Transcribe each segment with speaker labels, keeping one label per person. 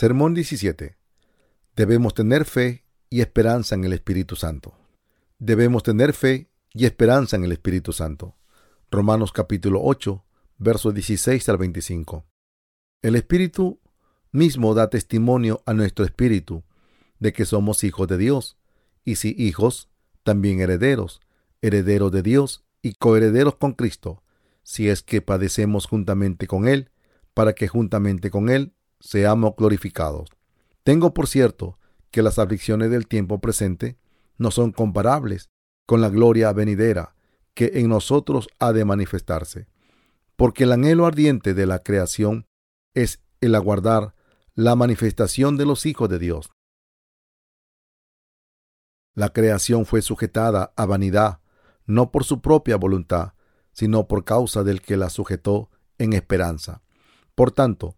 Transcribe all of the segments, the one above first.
Speaker 1: Sermón 17. Debemos tener fe y esperanza en el Espíritu Santo. Debemos tener fe y esperanza en el Espíritu Santo. Romanos capítulo 8, versos 16 al 25. El Espíritu mismo da testimonio a nuestro espíritu de que somos hijos de Dios, y si hijos, también herederos, herederos de Dios y coherederos con Cristo, si es que padecemos juntamente con Él, para que juntamente con Él seamos glorificados. Tengo por cierto que las aflicciones del tiempo presente no son comparables con la gloria venidera que en nosotros ha de manifestarse, porque el anhelo ardiente de la creación es el aguardar la manifestación de los hijos de Dios. La creación fue sujetada a vanidad, no por su propia voluntad, sino por causa del que la sujetó en esperanza. Por tanto,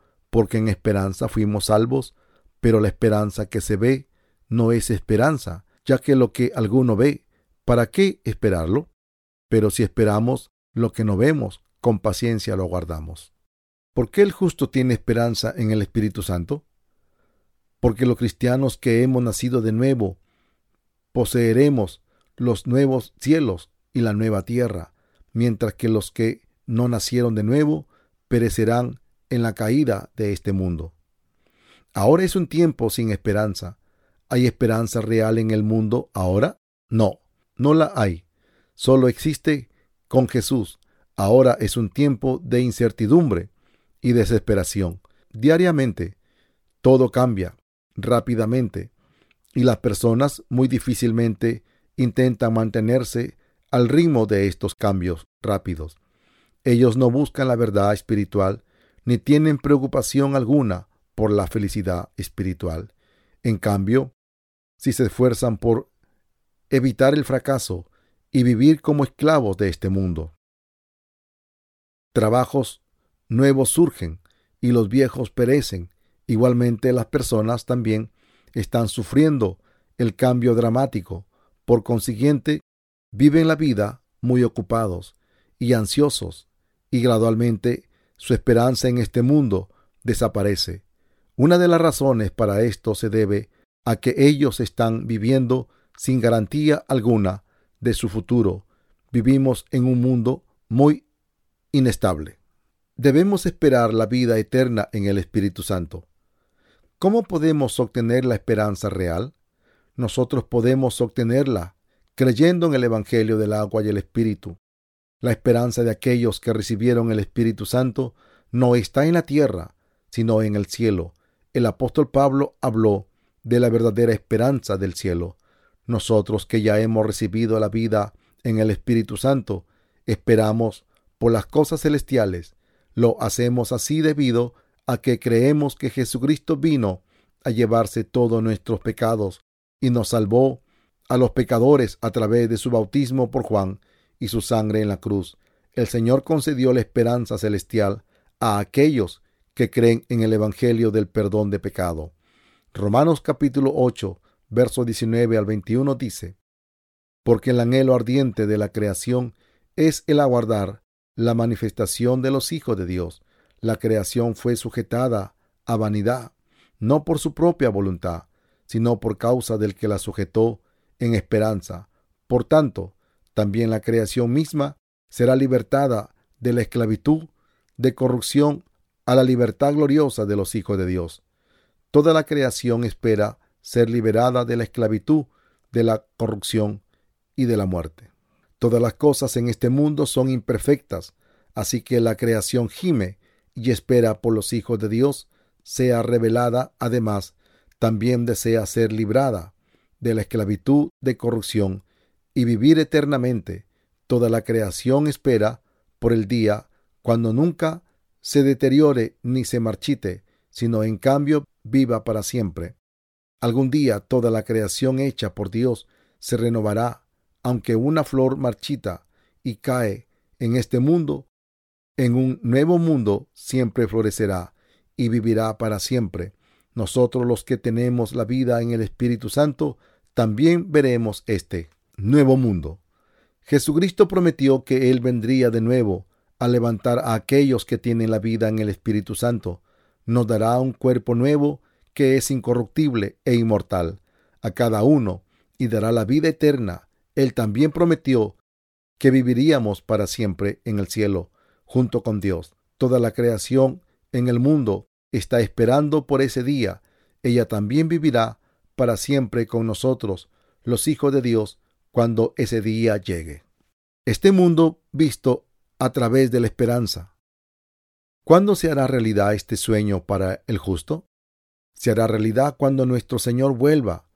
Speaker 1: porque en esperanza fuimos salvos, pero la esperanza que se ve no es esperanza, ya que lo que alguno ve, ¿para qué esperarlo? Pero si esperamos lo que no vemos, con paciencia lo guardamos. ¿Por qué el justo tiene esperanza en el Espíritu Santo? Porque los cristianos que hemos nacido de nuevo poseeremos los nuevos cielos y la nueva tierra, mientras que los que no nacieron de nuevo perecerán en la caída de este mundo. Ahora es un tiempo sin esperanza. ¿Hay esperanza real en el mundo ahora? No, no la hay. Solo existe con Jesús. Ahora es un tiempo de incertidumbre y desesperación. Diariamente, todo cambia rápidamente y las personas muy difícilmente intentan mantenerse al ritmo de estos cambios rápidos. Ellos no buscan la verdad espiritual ni tienen preocupación alguna por la felicidad espiritual. En cambio, si se esfuerzan por evitar el fracaso y vivir como esclavos de este mundo. Trabajos nuevos surgen y los viejos perecen. Igualmente las personas también están sufriendo el cambio dramático. Por consiguiente, viven la vida muy ocupados y ansiosos y gradualmente su esperanza en este mundo desaparece. Una de las razones para esto se debe a que ellos están viviendo sin garantía alguna de su futuro. Vivimos en un mundo muy inestable. Debemos esperar la vida eterna en el Espíritu Santo. ¿Cómo podemos obtener la esperanza real? Nosotros podemos obtenerla creyendo en el Evangelio del agua y el Espíritu. La esperanza de aquellos que recibieron el Espíritu Santo no está en la tierra, sino en el cielo. El apóstol Pablo habló de la verdadera esperanza del cielo. Nosotros que ya hemos recibido la vida en el Espíritu Santo, esperamos por las cosas celestiales. Lo hacemos así debido a que creemos que Jesucristo vino a llevarse todos nuestros pecados y nos salvó a los pecadores a través de su bautismo por Juan y su sangre en la cruz, el Señor concedió la esperanza celestial a aquellos que creen en el Evangelio del perdón de pecado. Romanos capítulo 8, verso 19 al 21 dice, Porque el anhelo ardiente de la creación es el aguardar la manifestación de los hijos de Dios. La creación fue sujetada a vanidad, no por su propia voluntad, sino por causa del que la sujetó en esperanza. Por tanto, también la creación misma será libertada de la esclavitud de corrupción a la libertad gloriosa de los hijos de Dios. Toda la creación espera ser liberada de la esclavitud, de la corrupción y de la muerte. Todas las cosas en este mundo son imperfectas, así que la creación gime y espera por los hijos de Dios sea revelada, además, también desea ser librada de la esclavitud de corrupción y vivir eternamente. Toda la creación espera por el día cuando nunca se deteriore ni se marchite, sino en cambio viva para siempre. Algún día toda la creación hecha por Dios se renovará, aunque una flor marchita y cae en este mundo, en un nuevo mundo siempre florecerá y vivirá para siempre. Nosotros los que tenemos la vida en el Espíritu Santo, también veremos este nuevo mundo. Jesucristo prometió que Él vendría de nuevo a levantar a aquellos que tienen la vida en el Espíritu Santo. Nos dará un cuerpo nuevo que es incorruptible e inmortal a cada uno y dará la vida eterna. Él también prometió que viviríamos para siempre en el cielo junto con Dios. Toda la creación en el mundo está esperando por ese día. Ella también vivirá para siempre con nosotros, los hijos de Dios, cuando ese día llegue. Este mundo visto a través de la esperanza. ¿Cuándo se hará realidad este sueño para el justo? Se hará realidad cuando nuestro Señor vuelva.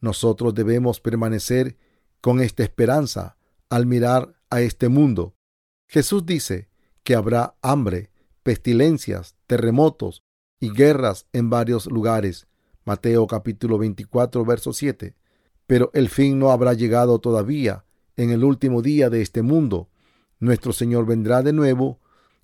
Speaker 1: Nosotros debemos permanecer con esta esperanza al mirar a este mundo. Jesús dice que habrá hambre, pestilencias, terremotos y guerras en varios lugares. Mateo capítulo 24, verso 7. Pero el fin no habrá llegado todavía en el último día de este mundo. Nuestro Señor vendrá de nuevo,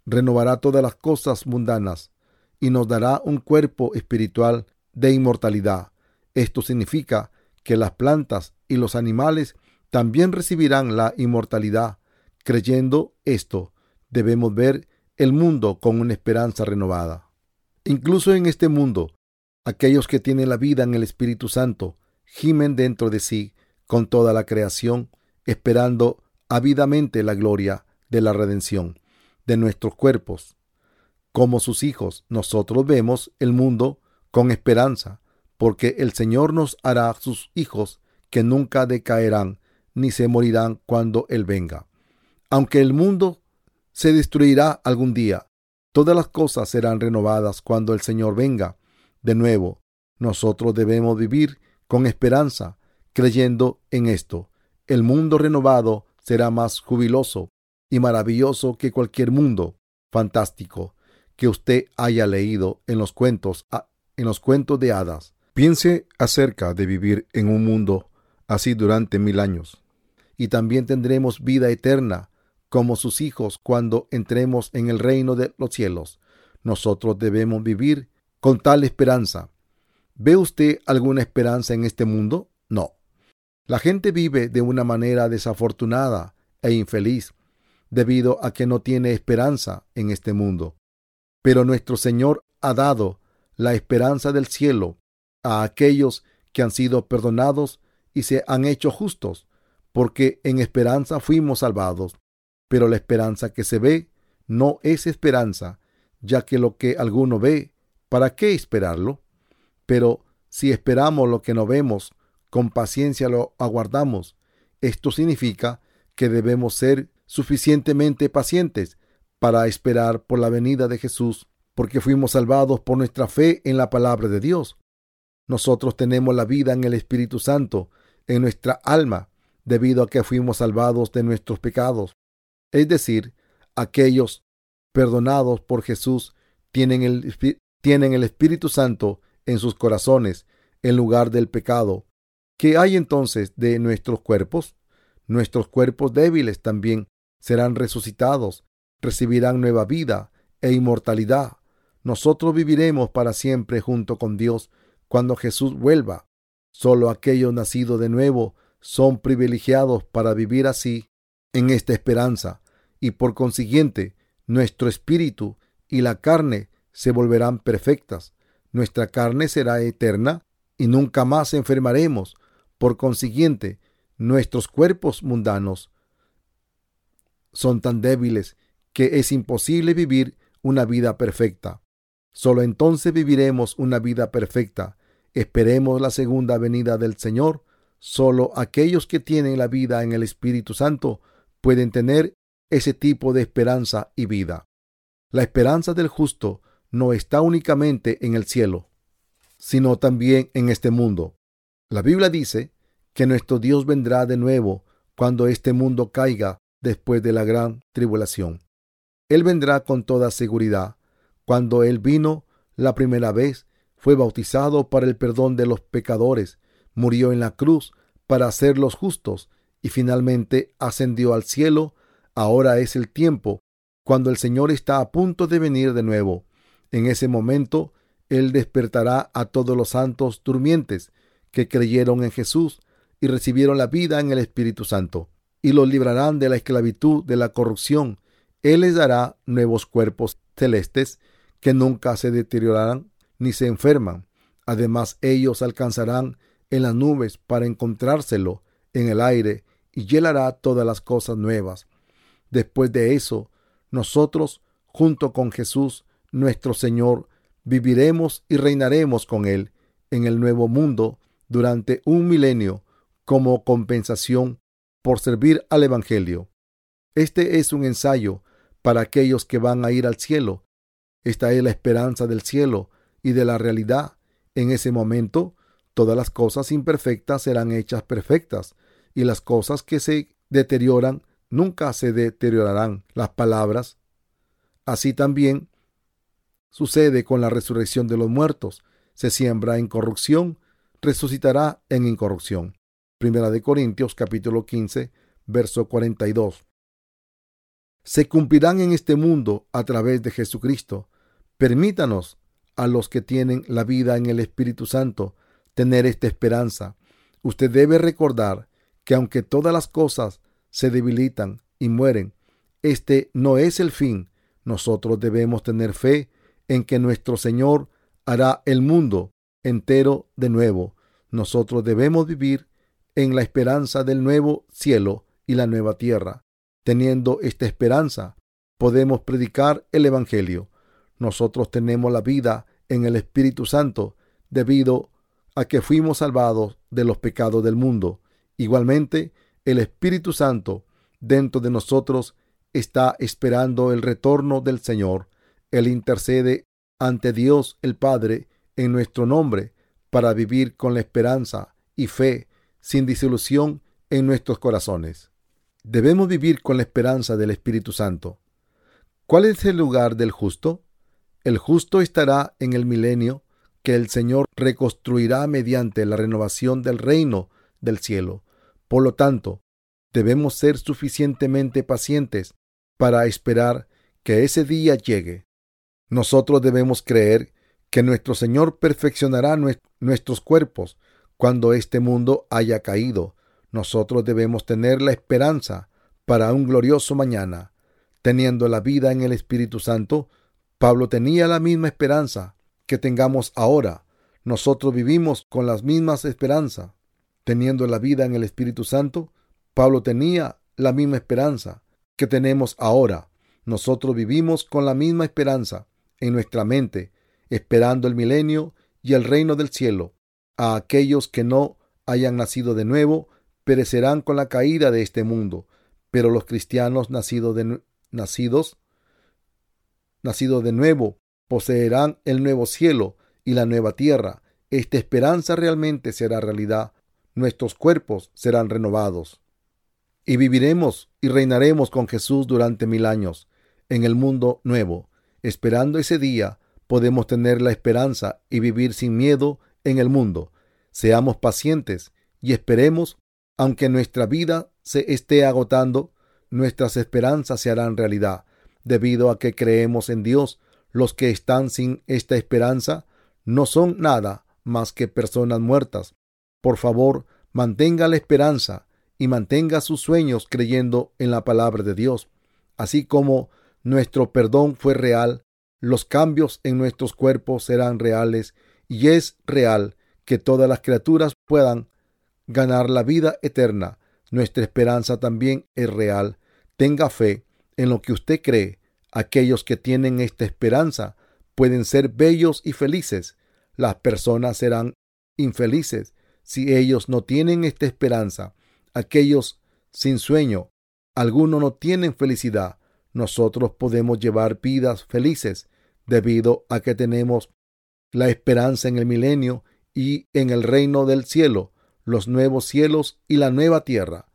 Speaker 1: renovará todas las cosas mundanas y nos dará un cuerpo espiritual de inmortalidad. Esto significa que las plantas y los animales también recibirán la inmortalidad. Creyendo esto, debemos ver el mundo con una esperanza renovada. Incluso en este mundo, aquellos que tienen la vida en el Espíritu Santo gimen dentro de sí con toda la creación, esperando ávidamente la gloria de la redención de nuestros cuerpos. Como sus hijos, nosotros vemos el mundo con esperanza, porque el Señor nos hará sus hijos que nunca decaerán ni se morirán cuando Él venga. Aunque el mundo se destruirá algún día, todas las cosas serán renovadas cuando el Señor venga. De nuevo, nosotros debemos vivir con esperanza, creyendo en esto. El mundo renovado será más jubiloso y maravilloso que cualquier mundo fantástico que usted haya leído en los cuentos, en los de hadas. Piense acerca de vivir en un mundo así durante mil años. Y también tendremos vida eterna como sus hijos cuando entremos en el reino de los cielos. Nosotros debemos vivir con tal esperanza. ¿Ve usted alguna esperanza en este mundo? No. La gente vive de una manera desafortunada e infeliz debido a que no tiene esperanza en este mundo. Pero nuestro Señor ha dado la esperanza del cielo a aquellos que han sido perdonados y se han hecho justos, porque en esperanza fuimos salvados. Pero la esperanza que se ve no es esperanza, ya que lo que alguno ve, ¿para qué esperarlo? Pero si esperamos lo que no vemos, con paciencia lo aguardamos. Esto significa que debemos ser suficientemente pacientes para esperar por la venida de Jesús, porque fuimos salvados por nuestra fe en la palabra de Dios. Nosotros tenemos la vida en el Espíritu Santo, en nuestra alma, debido a que fuimos salvados de nuestros pecados. Es decir, aquellos perdonados por Jesús tienen el, tienen el Espíritu Santo en sus corazones en lugar del pecado. ¿Qué hay entonces de nuestros cuerpos? Nuestros cuerpos débiles también serán resucitados, recibirán nueva vida e inmortalidad. Nosotros viviremos para siempre junto con Dios cuando Jesús vuelva. Solo aquellos nacidos de nuevo son privilegiados para vivir así en esta esperanza y por consiguiente nuestro espíritu y la carne se volverán perfectas nuestra carne será eterna y nunca más enfermaremos. Por consiguiente, nuestros cuerpos mundanos son tan débiles que es imposible vivir una vida perfecta. Solo entonces viviremos una vida perfecta. Esperemos la segunda venida del Señor. Solo aquellos que tienen la vida en el Espíritu Santo pueden tener ese tipo de esperanza y vida. La esperanza del justo no está únicamente en el cielo, sino también en este mundo. La Biblia dice que nuestro Dios vendrá de nuevo cuando este mundo caiga después de la gran tribulación. Él vendrá con toda seguridad. Cuando Él vino la primera vez, fue bautizado para el perdón de los pecadores, murió en la cruz para hacerlos justos y finalmente ascendió al cielo, ahora es el tiempo cuando el Señor está a punto de venir de nuevo. En ese momento, Él despertará a todos los santos durmientes que creyeron en Jesús y recibieron la vida en el Espíritu Santo, y los librarán de la esclavitud, de la corrupción. Él les dará nuevos cuerpos celestes que nunca se deteriorarán ni se enferman. Además, ellos alcanzarán en las nubes para encontrárselo en el aire y llelará todas las cosas nuevas. Después de eso, nosotros, junto con Jesús, nuestro Señor, viviremos y reinaremos con Él en el nuevo mundo durante un milenio como compensación por servir al Evangelio. Este es un ensayo para aquellos que van a ir al cielo. Esta es la esperanza del cielo y de la realidad. En ese momento, todas las cosas imperfectas serán hechas perfectas y las cosas que se deterioran nunca se deteriorarán. Las palabras. Así también sucede con la resurrección de los muertos. Se siembra en corrupción, resucitará en incorrupción. Primera de Corintios capítulo 15, verso 42. Se cumplirán en este mundo a través de Jesucristo. Permítanos a los que tienen la vida en el Espíritu Santo tener esta esperanza. Usted debe recordar que aunque todas las cosas se debilitan y mueren, este no es el fin. Nosotros debemos tener fe en que nuestro Señor hará el mundo entero de nuevo. Nosotros debemos vivir en la esperanza del nuevo cielo y la nueva tierra. Teniendo esta esperanza, podemos predicar el Evangelio. Nosotros tenemos la vida en el Espíritu Santo debido a que fuimos salvados de los pecados del mundo. Igualmente, el Espíritu Santo dentro de nosotros está esperando el retorno del Señor. Él intercede ante Dios el Padre en nuestro nombre para vivir con la esperanza y fe sin disolución en nuestros corazones. Debemos vivir con la esperanza del Espíritu Santo. ¿Cuál es el lugar del justo? El justo estará en el milenio que el Señor reconstruirá mediante la renovación del reino del cielo. Por lo tanto, debemos ser suficientemente pacientes para esperar que ese día llegue. Nosotros debemos creer que nuestro Señor perfeccionará nuestros cuerpos cuando este mundo haya caído. Nosotros debemos tener la esperanza para un glorioso mañana. Teniendo la vida en el Espíritu Santo, Pablo tenía la misma esperanza que tengamos ahora. Nosotros vivimos con las mismas esperanzas. Teniendo la vida en el Espíritu Santo, Pablo tenía la misma esperanza que tenemos ahora. Nosotros vivimos con la misma esperanza en nuestra mente, esperando el milenio y el reino del cielo a aquellos que no hayan nacido de nuevo, perecerán con la caída de este mundo, pero los cristianos nacidos de, nacidos, nacidos de nuevo poseerán el nuevo cielo y la nueva tierra. Esta esperanza realmente será realidad. Nuestros cuerpos serán renovados. Y viviremos y reinaremos con Jesús durante mil años en el mundo nuevo. Esperando ese día, podemos tener la esperanza y vivir sin miedo en el mundo. Seamos pacientes y esperemos, aunque nuestra vida se esté agotando, nuestras esperanzas se harán realidad, debido a que creemos en Dios. Los que están sin esta esperanza no son nada más que personas muertas. Por favor, mantenga la esperanza y mantenga sus sueños creyendo en la palabra de Dios. Así como nuestro perdón fue real, los cambios en nuestros cuerpos serán reales y es real que todas las criaturas puedan ganar la vida eterna. Nuestra esperanza también es real. Tenga fe en lo que usted cree. Aquellos que tienen esta esperanza pueden ser bellos y felices. Las personas serán infelices si ellos no tienen esta esperanza. Aquellos sin sueño, algunos no tienen felicidad. Nosotros podemos llevar vidas felices debido a que tenemos la esperanza en el milenio y en el reino del cielo, los nuevos cielos y la nueva tierra.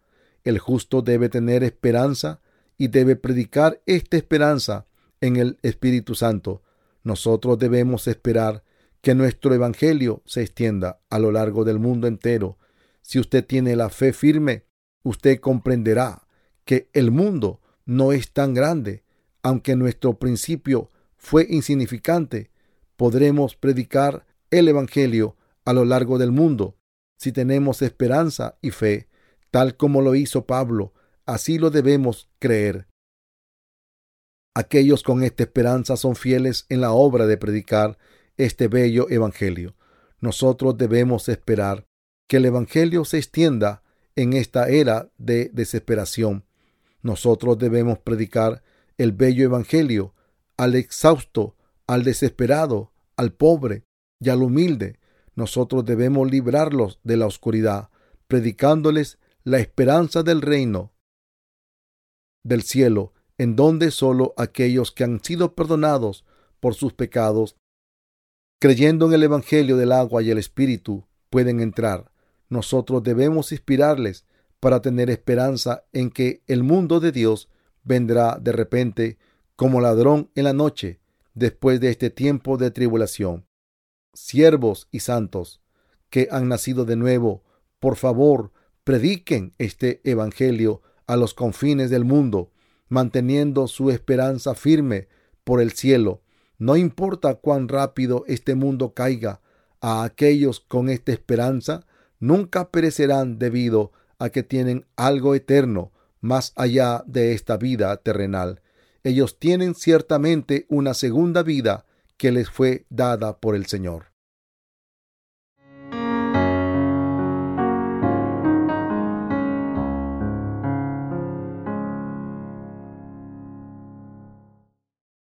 Speaker 1: El justo debe tener esperanza y debe predicar esta esperanza en el Espíritu Santo. Nosotros debemos esperar que nuestro Evangelio se extienda a lo largo del mundo entero. Si usted tiene la fe firme, usted comprenderá que el mundo no es tan grande, aunque nuestro principio fue insignificante, podremos predicar el Evangelio a lo largo del mundo si tenemos esperanza y fe, tal como lo hizo Pablo, así lo debemos creer. Aquellos con esta esperanza son fieles en la obra de predicar este bello Evangelio. Nosotros debemos esperar que el Evangelio se extienda en esta era de desesperación. Nosotros debemos predicar el bello Evangelio al exhausto, al desesperado, al pobre y al humilde. Nosotros debemos librarlos de la oscuridad, predicándoles la esperanza del reino del cielo, en donde sólo aquellos que han sido perdonados por sus pecados creyendo en el Evangelio del agua y el Espíritu, pueden entrar. Nosotros debemos inspirarles para tener esperanza en que el mundo de Dios vendrá de repente como ladrón en la noche, después de este tiempo de tribulación. Siervos y santos que han nacido de nuevo, por favor, prediquen este Evangelio a los confines del mundo, manteniendo su esperanza firme por el cielo no importa cuán rápido este mundo caiga, a aquellos con esta esperanza nunca perecerán debido a que tienen algo eterno más allá de esta vida terrenal. Ellos tienen ciertamente una segunda vida que les fue dada por el Señor.